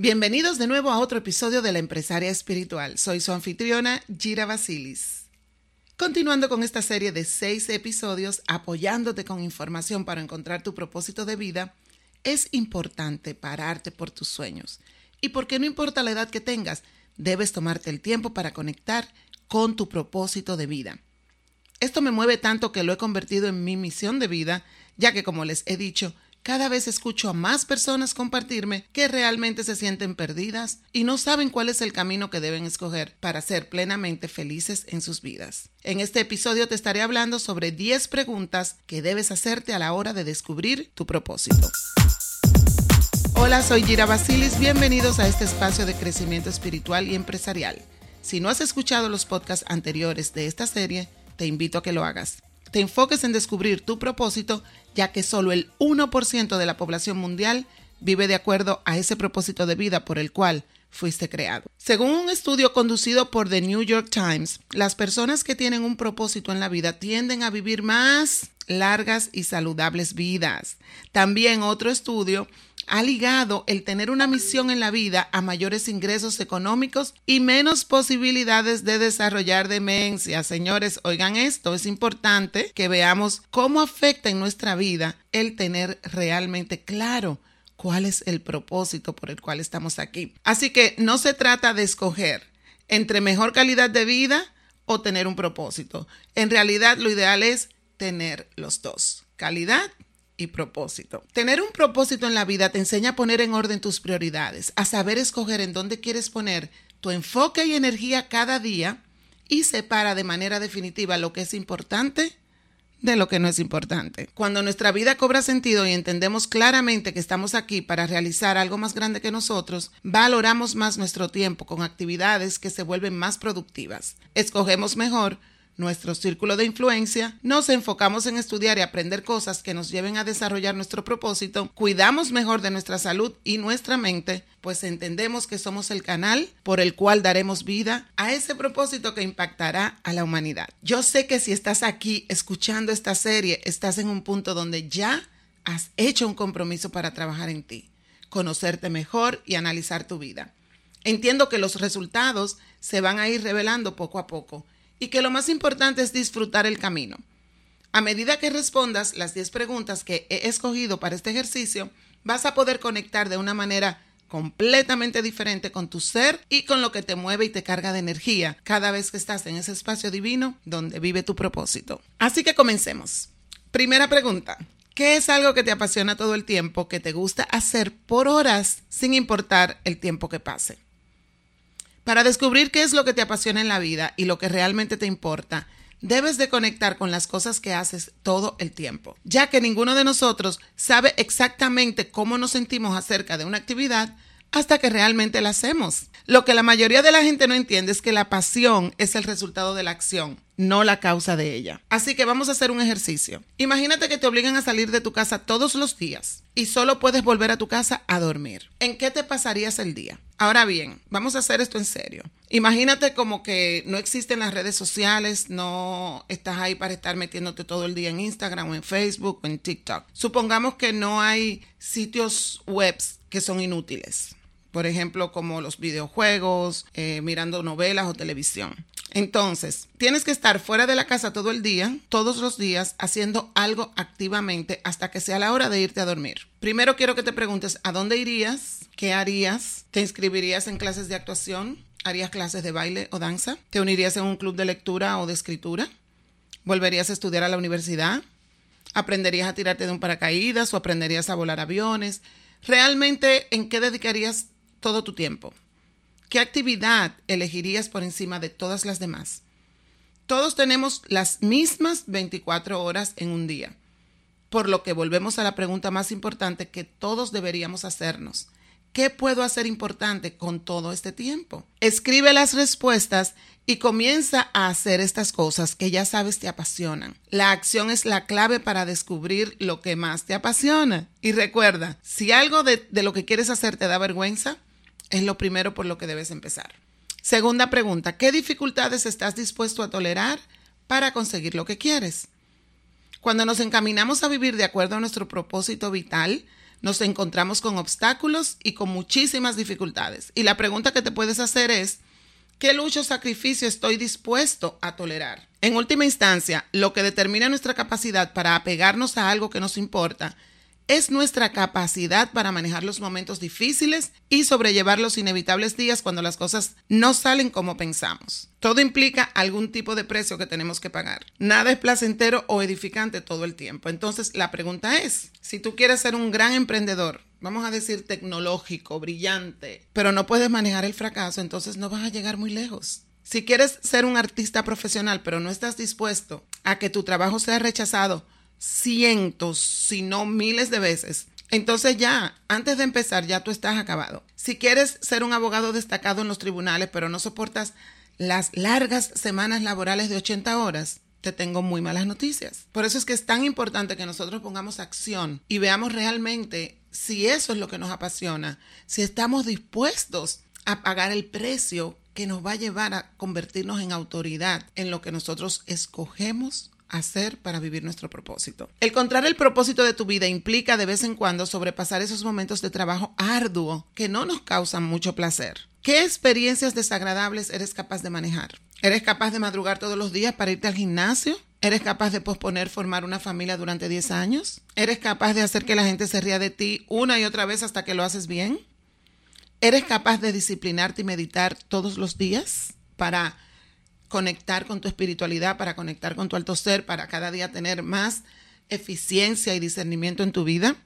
Bienvenidos de nuevo a otro episodio de La Empresaria Espiritual. Soy su anfitriona, Gira Basilis. Continuando con esta serie de seis episodios, apoyándote con información para encontrar tu propósito de vida, es importante pararte por tus sueños. Y porque no importa la edad que tengas, debes tomarte el tiempo para conectar con tu propósito de vida. Esto me mueve tanto que lo he convertido en mi misión de vida, ya que como les he dicho, cada vez escucho a más personas compartirme que realmente se sienten perdidas y no saben cuál es el camino que deben escoger para ser plenamente felices en sus vidas. En este episodio te estaré hablando sobre 10 preguntas que debes hacerte a la hora de descubrir tu propósito. Hola, soy Gira Basilis, bienvenidos a este espacio de crecimiento espiritual y empresarial. Si no has escuchado los podcasts anteriores de esta serie, te invito a que lo hagas te enfoques en descubrir tu propósito, ya que solo el 1% de la población mundial vive de acuerdo a ese propósito de vida por el cual fuiste creado. Según un estudio conducido por The New York Times, las personas que tienen un propósito en la vida tienden a vivir más largas y saludables vidas. También otro estudio ha ligado el tener una misión en la vida a mayores ingresos económicos y menos posibilidades de desarrollar demencia. Señores, oigan esto, es importante que veamos cómo afecta en nuestra vida el tener realmente claro cuál es el propósito por el cual estamos aquí. Así que no se trata de escoger entre mejor calidad de vida o tener un propósito. En realidad lo ideal es tener los dos, calidad y propósito. Tener un propósito en la vida te enseña a poner en orden tus prioridades, a saber escoger en dónde quieres poner tu enfoque y energía cada día y separa de manera definitiva lo que es importante de lo que no es importante. Cuando nuestra vida cobra sentido y entendemos claramente que estamos aquí para realizar algo más grande que nosotros, valoramos más nuestro tiempo con actividades que se vuelven más productivas. Escogemos mejor nuestro círculo de influencia, nos enfocamos en estudiar y aprender cosas que nos lleven a desarrollar nuestro propósito, cuidamos mejor de nuestra salud y nuestra mente, pues entendemos que somos el canal por el cual daremos vida a ese propósito que impactará a la humanidad. Yo sé que si estás aquí escuchando esta serie, estás en un punto donde ya has hecho un compromiso para trabajar en ti, conocerte mejor y analizar tu vida. Entiendo que los resultados se van a ir revelando poco a poco y que lo más importante es disfrutar el camino. A medida que respondas las 10 preguntas que he escogido para este ejercicio, vas a poder conectar de una manera completamente diferente con tu ser y con lo que te mueve y te carga de energía cada vez que estás en ese espacio divino donde vive tu propósito. Así que comencemos. Primera pregunta. ¿Qué es algo que te apasiona todo el tiempo, que te gusta hacer por horas sin importar el tiempo que pase? Para descubrir qué es lo que te apasiona en la vida y lo que realmente te importa, debes de conectar con las cosas que haces todo el tiempo, ya que ninguno de nosotros sabe exactamente cómo nos sentimos acerca de una actividad hasta que realmente la hacemos. Lo que la mayoría de la gente no entiende es que la pasión es el resultado de la acción no la causa de ella. Así que vamos a hacer un ejercicio. Imagínate que te obligan a salir de tu casa todos los días y solo puedes volver a tu casa a dormir. ¿En qué te pasarías el día? Ahora bien, vamos a hacer esto en serio. Imagínate como que no existen las redes sociales, no estás ahí para estar metiéndote todo el día en Instagram o en Facebook o en TikTok. Supongamos que no hay sitios webs que son inútiles por ejemplo, como los videojuegos, eh, mirando novelas o televisión. Entonces, tienes que estar fuera de la casa todo el día, todos los días, haciendo algo activamente hasta que sea la hora de irte a dormir. Primero quiero que te preguntes, ¿a dónde irías? ¿Qué harías? ¿Te inscribirías en clases de actuación? ¿Harías clases de baile o danza? ¿Te unirías en un club de lectura o de escritura? ¿Volverías a estudiar a la universidad? ¿Aprenderías a tirarte de un paracaídas o aprenderías a volar aviones? ¿Realmente en qué dedicarías todo tu tiempo? ¿Qué actividad elegirías por encima de todas las demás? Todos tenemos las mismas 24 horas en un día, por lo que volvemos a la pregunta más importante que todos deberíamos hacernos. ¿qué puedo hacer importante con todo este tiempo? Escribe las respuestas y comienza a hacer estas cosas que ya sabes te apasionan. La acción es la clave para descubrir lo que más te apasiona. Y recuerda, si algo de, de lo que quieres hacer te da vergüenza, es lo primero por lo que debes empezar. Segunda pregunta, ¿qué dificultades estás dispuesto a tolerar para conseguir lo que quieres? Cuando nos encaminamos a vivir de acuerdo a nuestro propósito vital, nos encontramos con obstáculos y con muchísimas dificultades. Y la pregunta que te puedes hacer es, ¿qué lucha o sacrificio estoy dispuesto a tolerar? En última instancia, lo que determina nuestra capacidad para apegarnos a algo que nos importa es nuestra capacidad para manejar los momentos difíciles y sobrellevar los inevitables días cuando las cosas no salen como pensamos. Todo implica algún tipo de precio que tenemos que pagar. Nada es placentero o edificante todo el tiempo. Entonces, la pregunta es, si tú quieres ser un gran emprendedor, vamos a decir tecnológico, brillante, pero no puedes manejar el fracaso, entonces no vas a llegar muy lejos. Si quieres ser un artista profesional, pero no estás dispuesto a que tu trabajo sea rechazado, cientos, si no miles de veces. Entonces ya, antes de empezar, ya tú estás acabado. Si quieres ser un abogado destacado en los tribunales, pero no soportas las largas semanas laborales de 80 horas, te tengo muy malas noticias. Por eso es que es tan importante que nosotros pongamos acción y veamos realmente si eso es lo que nos apasiona, si estamos dispuestos a pagar el precio que nos va a llevar a convertirnos en autoridad en lo que nosotros escogemos hacer para vivir nuestro propósito. Encontrar el propósito de tu vida implica de vez en cuando sobrepasar esos momentos de trabajo arduo que no nos causan mucho placer. ¿Qué experiencias desagradables eres capaz de manejar? ¿Eres capaz de madrugar todos los días para irte al gimnasio? ¿Eres capaz de posponer formar una familia durante 10 años? ¿Eres capaz de hacer que la gente se ría de ti una y otra vez hasta que lo haces bien? ¿Eres capaz de disciplinarte y meditar todos los días para conectar con tu espiritualidad, para conectar con tu alto ser, para cada día tener más eficiencia y discernimiento en tu vida.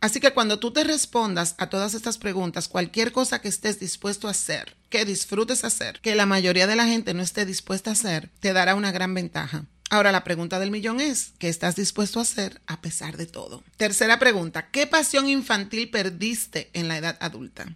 Así que cuando tú te respondas a todas estas preguntas, cualquier cosa que estés dispuesto a hacer, que disfrutes hacer, que la mayoría de la gente no esté dispuesta a hacer, te dará una gran ventaja. Ahora la pregunta del millón es, ¿qué estás dispuesto a hacer a pesar de todo? Tercera pregunta, ¿qué pasión infantil perdiste en la edad adulta?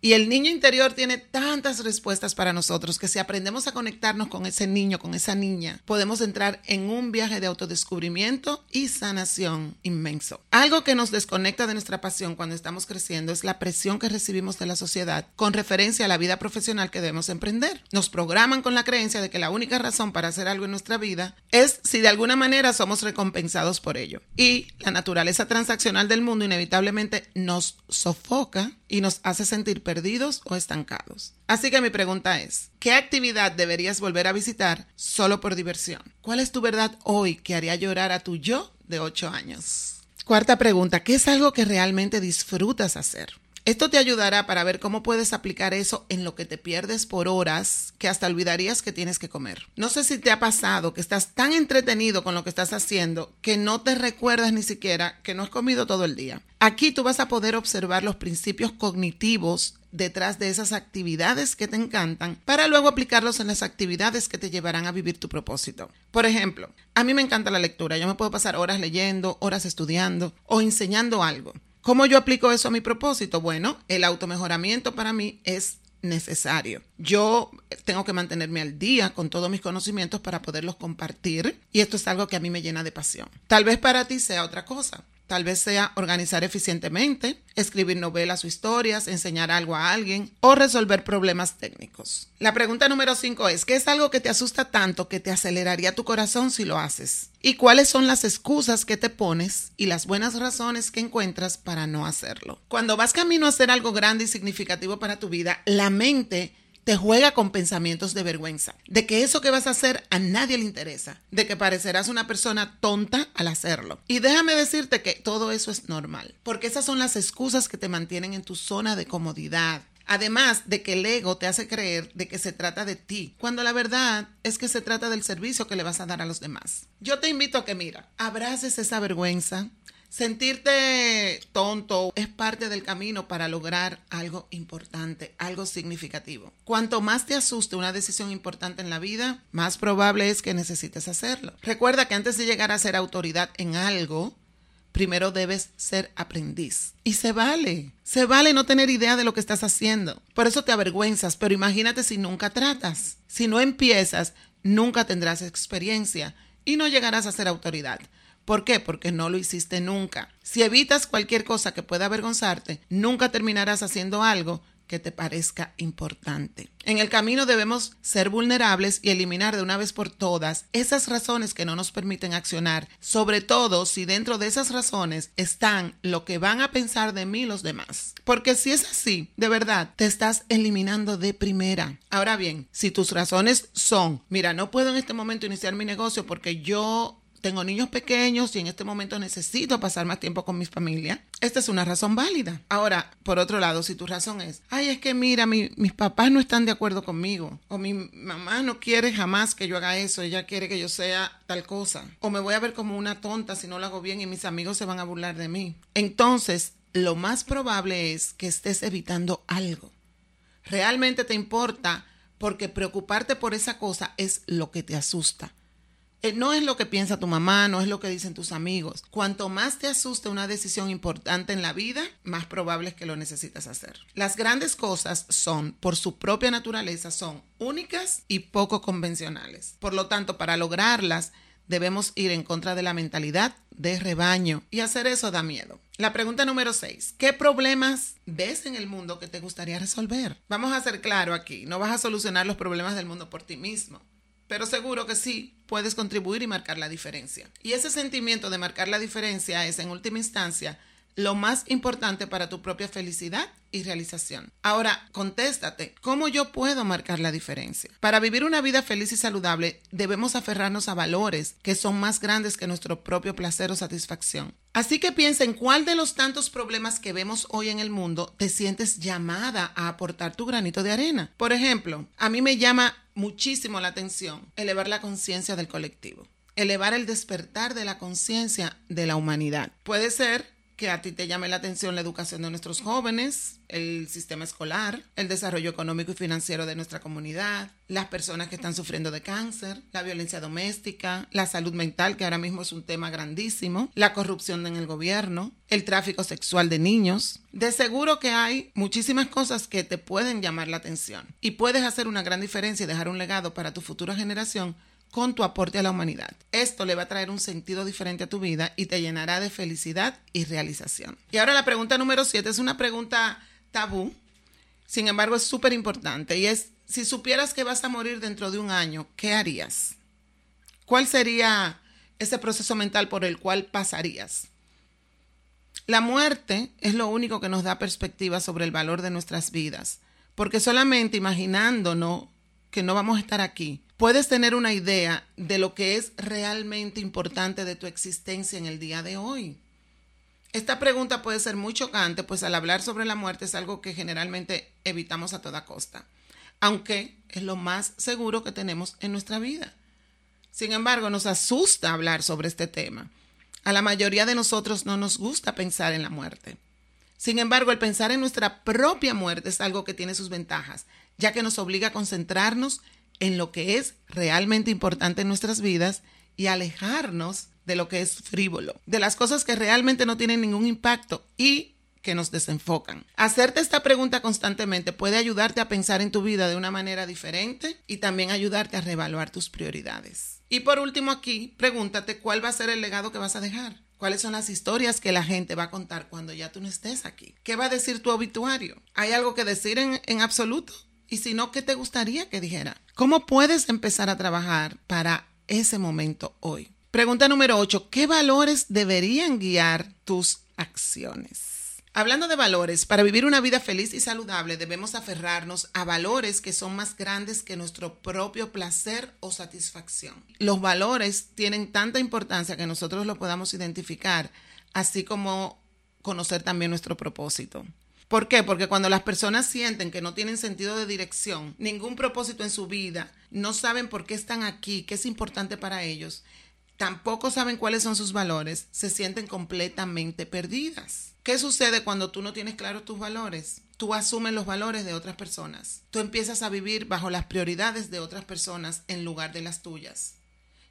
Y el niño interior tiene tantas respuestas para nosotros que si aprendemos a conectarnos con ese niño, con esa niña, podemos entrar en un viaje de autodescubrimiento y sanación inmenso. Algo que nos desconecta de nuestra pasión cuando estamos creciendo es la presión que recibimos de la sociedad con referencia a la vida profesional que debemos emprender. Nos programan con la creencia de que la única razón para hacer algo en nuestra vida es si de alguna manera somos recompensados por ello. Y la naturaleza transaccional del mundo inevitablemente nos sofoca y nos hace sentir perdidos o estancados. Así que mi pregunta es, ¿qué actividad deberías volver a visitar solo por diversión? ¿Cuál es tu verdad hoy que haría llorar a tu yo de 8 años? Cuarta pregunta, ¿qué es algo que realmente disfrutas hacer? Esto te ayudará para ver cómo puedes aplicar eso en lo que te pierdes por horas que hasta olvidarías que tienes que comer. No sé si te ha pasado que estás tan entretenido con lo que estás haciendo que no te recuerdas ni siquiera que no has comido todo el día. Aquí tú vas a poder observar los principios cognitivos detrás de esas actividades que te encantan para luego aplicarlos en las actividades que te llevarán a vivir tu propósito. Por ejemplo, a mí me encanta la lectura. Yo me puedo pasar horas leyendo, horas estudiando o enseñando algo. ¿Cómo yo aplico eso a mi propósito? Bueno, el automejoramiento para mí es necesario. Yo tengo que mantenerme al día con todos mis conocimientos para poderlos compartir y esto es algo que a mí me llena de pasión. Tal vez para ti sea otra cosa. Tal vez sea organizar eficientemente, escribir novelas o historias, enseñar algo a alguien o resolver problemas técnicos. La pregunta número 5 es, ¿qué es algo que te asusta tanto que te aceleraría tu corazón si lo haces? ¿Y cuáles son las excusas que te pones y las buenas razones que encuentras para no hacerlo? Cuando vas camino a hacer algo grande y significativo para tu vida, la mente te juega con pensamientos de vergüenza, de que eso que vas a hacer a nadie le interesa, de que parecerás una persona tonta al hacerlo. Y déjame decirte que todo eso es normal, porque esas son las excusas que te mantienen en tu zona de comodidad. Además de que el ego te hace creer de que se trata de ti, cuando la verdad es que se trata del servicio que le vas a dar a los demás. Yo te invito a que, mira, abraces esa vergüenza, Sentirte tonto es parte del camino para lograr algo importante, algo significativo. Cuanto más te asuste una decisión importante en la vida, más probable es que necesites hacerlo. Recuerda que antes de llegar a ser autoridad en algo, primero debes ser aprendiz. Y se vale, se vale no tener idea de lo que estás haciendo. Por eso te avergüenzas, pero imagínate si nunca tratas. Si no empiezas, nunca tendrás experiencia y no llegarás a ser autoridad. ¿Por qué? Porque no lo hiciste nunca. Si evitas cualquier cosa que pueda avergonzarte, nunca terminarás haciendo algo que te parezca importante. En el camino debemos ser vulnerables y eliminar de una vez por todas esas razones que no nos permiten accionar, sobre todo si dentro de esas razones están lo que van a pensar de mí los demás. Porque si es así, de verdad, te estás eliminando de primera. Ahora bien, si tus razones son, mira, no puedo en este momento iniciar mi negocio porque yo tengo niños pequeños y en este momento necesito pasar más tiempo con mi familia, esta es una razón válida. Ahora, por otro lado, si tu razón es, ay, es que mira, mis papás no están de acuerdo conmigo, o mi mamá no quiere jamás que yo haga eso, ella quiere que yo sea tal cosa, o me voy a ver como una tonta si no lo hago bien y mis amigos se van a burlar de mí. Entonces, lo más probable es que estés evitando algo. Realmente te importa porque preocuparte por esa cosa es lo que te asusta. Eh, no es lo que piensa tu mamá, no es lo que dicen tus amigos. Cuanto más te asuste una decisión importante en la vida, más probable es que lo necesitas hacer. Las grandes cosas son, por su propia naturaleza, son únicas y poco convencionales. Por lo tanto, para lograrlas, debemos ir en contra de la mentalidad de rebaño y hacer eso da miedo. La pregunta número 6. ¿Qué problemas ves en el mundo que te gustaría resolver? Vamos a ser claro aquí, no vas a solucionar los problemas del mundo por ti mismo pero seguro que sí puedes contribuir y marcar la diferencia. Y ese sentimiento de marcar la diferencia es, en última instancia, lo más importante para tu propia felicidad y realización. Ahora, contéstate, ¿cómo yo puedo marcar la diferencia? Para vivir una vida feliz y saludable, debemos aferrarnos a valores que son más grandes que nuestro propio placer o satisfacción. Así que piensa en cuál de los tantos problemas que vemos hoy en el mundo te sientes llamada a aportar tu granito de arena. Por ejemplo, a mí me llama muchísimo la atención elevar la conciencia del colectivo, elevar el despertar de la conciencia de la humanidad. Puede ser que a ti te llame la atención la educación de nuestros jóvenes, el sistema escolar, el desarrollo económico y financiero de nuestra comunidad, las personas que están sufriendo de cáncer, la violencia doméstica, la salud mental, que ahora mismo es un tema grandísimo, la corrupción en el gobierno, el tráfico sexual de niños. De seguro que hay muchísimas cosas que te pueden llamar la atención y puedes hacer una gran diferencia y dejar un legado para tu futura generación con tu aporte a la humanidad. Esto le va a traer un sentido diferente a tu vida y te llenará de felicidad y realización. Y ahora la pregunta número 7 es una pregunta tabú, sin embargo es súper importante y es, si supieras que vas a morir dentro de un año, ¿qué harías? ¿Cuál sería ese proceso mental por el cual pasarías? La muerte es lo único que nos da perspectiva sobre el valor de nuestras vidas, porque solamente imaginándonos que no vamos a estar aquí, puedes tener una idea de lo que es realmente importante de tu existencia en el día de hoy. Esta pregunta puede ser muy chocante, pues al hablar sobre la muerte es algo que generalmente evitamos a toda costa, aunque es lo más seguro que tenemos en nuestra vida. Sin embargo, nos asusta hablar sobre este tema. A la mayoría de nosotros no nos gusta pensar en la muerte. Sin embargo, el pensar en nuestra propia muerte es algo que tiene sus ventajas, ya que nos obliga a concentrarnos en lo que es realmente importante en nuestras vidas y alejarnos de lo que es frívolo, de las cosas que realmente no tienen ningún impacto y que nos desenfocan. Hacerte esta pregunta constantemente puede ayudarte a pensar en tu vida de una manera diferente y también ayudarte a reevaluar tus prioridades. Y por último aquí, pregúntate cuál va a ser el legado que vas a dejar. ¿Cuáles son las historias que la gente va a contar cuando ya tú no estés aquí? ¿Qué va a decir tu obituario? ¿Hay algo que decir en, en absoluto? Y si no, ¿qué te gustaría que dijera? ¿Cómo puedes empezar a trabajar para ese momento hoy? Pregunta número 8. ¿Qué valores deberían guiar tus acciones? Hablando de valores, para vivir una vida feliz y saludable debemos aferrarnos a valores que son más grandes que nuestro propio placer o satisfacción. Los valores tienen tanta importancia que nosotros lo podamos identificar, así como conocer también nuestro propósito. ¿Por qué? Porque cuando las personas sienten que no tienen sentido de dirección, ningún propósito en su vida, no saben por qué están aquí, qué es importante para ellos, tampoco saben cuáles son sus valores, se sienten completamente perdidas. ¿Qué sucede cuando tú no tienes claros tus valores? Tú asumes los valores de otras personas. Tú empiezas a vivir bajo las prioridades de otras personas en lugar de las tuyas.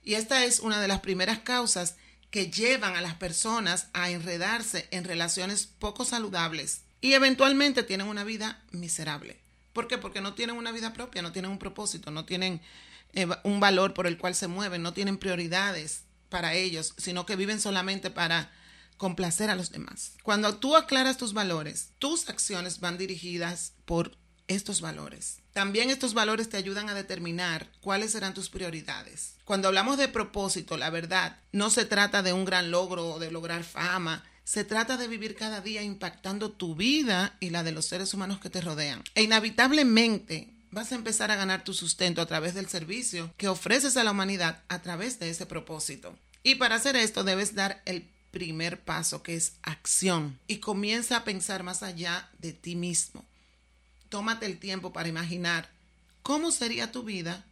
Y esta es una de las primeras causas que llevan a las personas a enredarse en relaciones poco saludables y eventualmente tienen una vida miserable. ¿Por qué? Porque no tienen una vida propia, no tienen un propósito, no tienen eh, un valor por el cual se mueven, no tienen prioridades para ellos, sino que viven solamente para complacer a los demás. Cuando tú aclaras tus valores, tus acciones van dirigidas por estos valores. También estos valores te ayudan a determinar cuáles serán tus prioridades. Cuando hablamos de propósito, la verdad, no se trata de un gran logro o de lograr fama, se trata de vivir cada día impactando tu vida y la de los seres humanos que te rodean. E inevitablemente vas a empezar a ganar tu sustento a través del servicio que ofreces a la humanidad a través de ese propósito. Y para hacer esto debes dar el primer paso que es acción y comienza a pensar más allá de ti mismo. Tómate el tiempo para imaginar cómo sería tu vida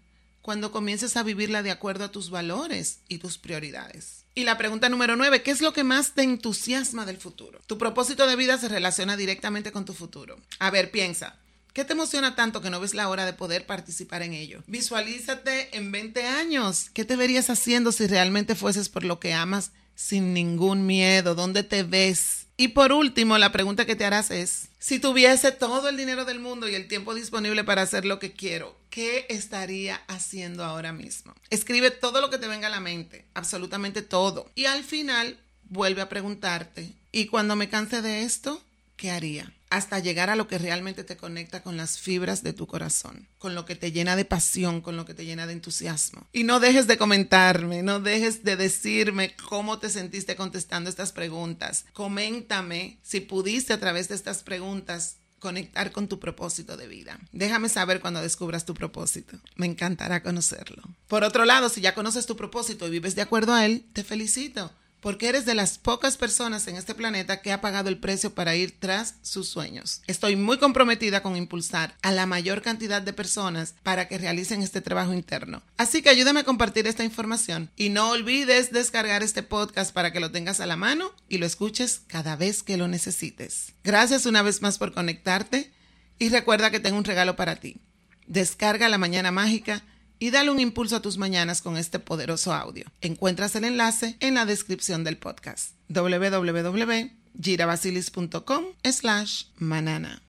cuando comiences a vivirla de acuerdo a tus valores y tus prioridades. Y la pregunta número nueve, ¿qué es lo que más te entusiasma del futuro? Tu propósito de vida se relaciona directamente con tu futuro. A ver, piensa. ¿Qué te emociona tanto que no ves la hora de poder participar en ello? Visualízate en 20 años. ¿Qué te verías haciendo si realmente fueses por lo que amas sin ningún miedo? ¿Dónde te ves? Y por último, la pregunta que te harás es, si tuviese todo el dinero del mundo y el tiempo disponible para hacer lo que quiero, ¿qué estaría haciendo ahora mismo? Escribe todo lo que te venga a la mente, absolutamente todo. Y al final, vuelve a preguntarte, ¿y cuando me canse de esto, qué haría? Hasta llegar a lo que realmente te conecta con las fibras de tu corazón, con lo que te llena de pasión, con lo que te llena de entusiasmo. Y no dejes de comentarme, no dejes de decirme cómo te sentiste contestando estas preguntas. Coméntame si pudiste a través de estas preguntas conectar con tu propósito de vida. Déjame saber cuando descubras tu propósito. Me encantará conocerlo. Por otro lado, si ya conoces tu propósito y vives de acuerdo a él, te felicito porque eres de las pocas personas en este planeta que ha pagado el precio para ir tras sus sueños. Estoy muy comprometida con impulsar a la mayor cantidad de personas para que realicen este trabajo interno. Así que ayúdame a compartir esta información y no olvides descargar este podcast para que lo tengas a la mano y lo escuches cada vez que lo necesites. Gracias una vez más por conectarte y recuerda que tengo un regalo para ti. Descarga la mañana mágica y dale un impulso a tus mañanas con este poderoso audio. Encuentras el enlace en la descripción del podcast www.girabasilis.com slash manana.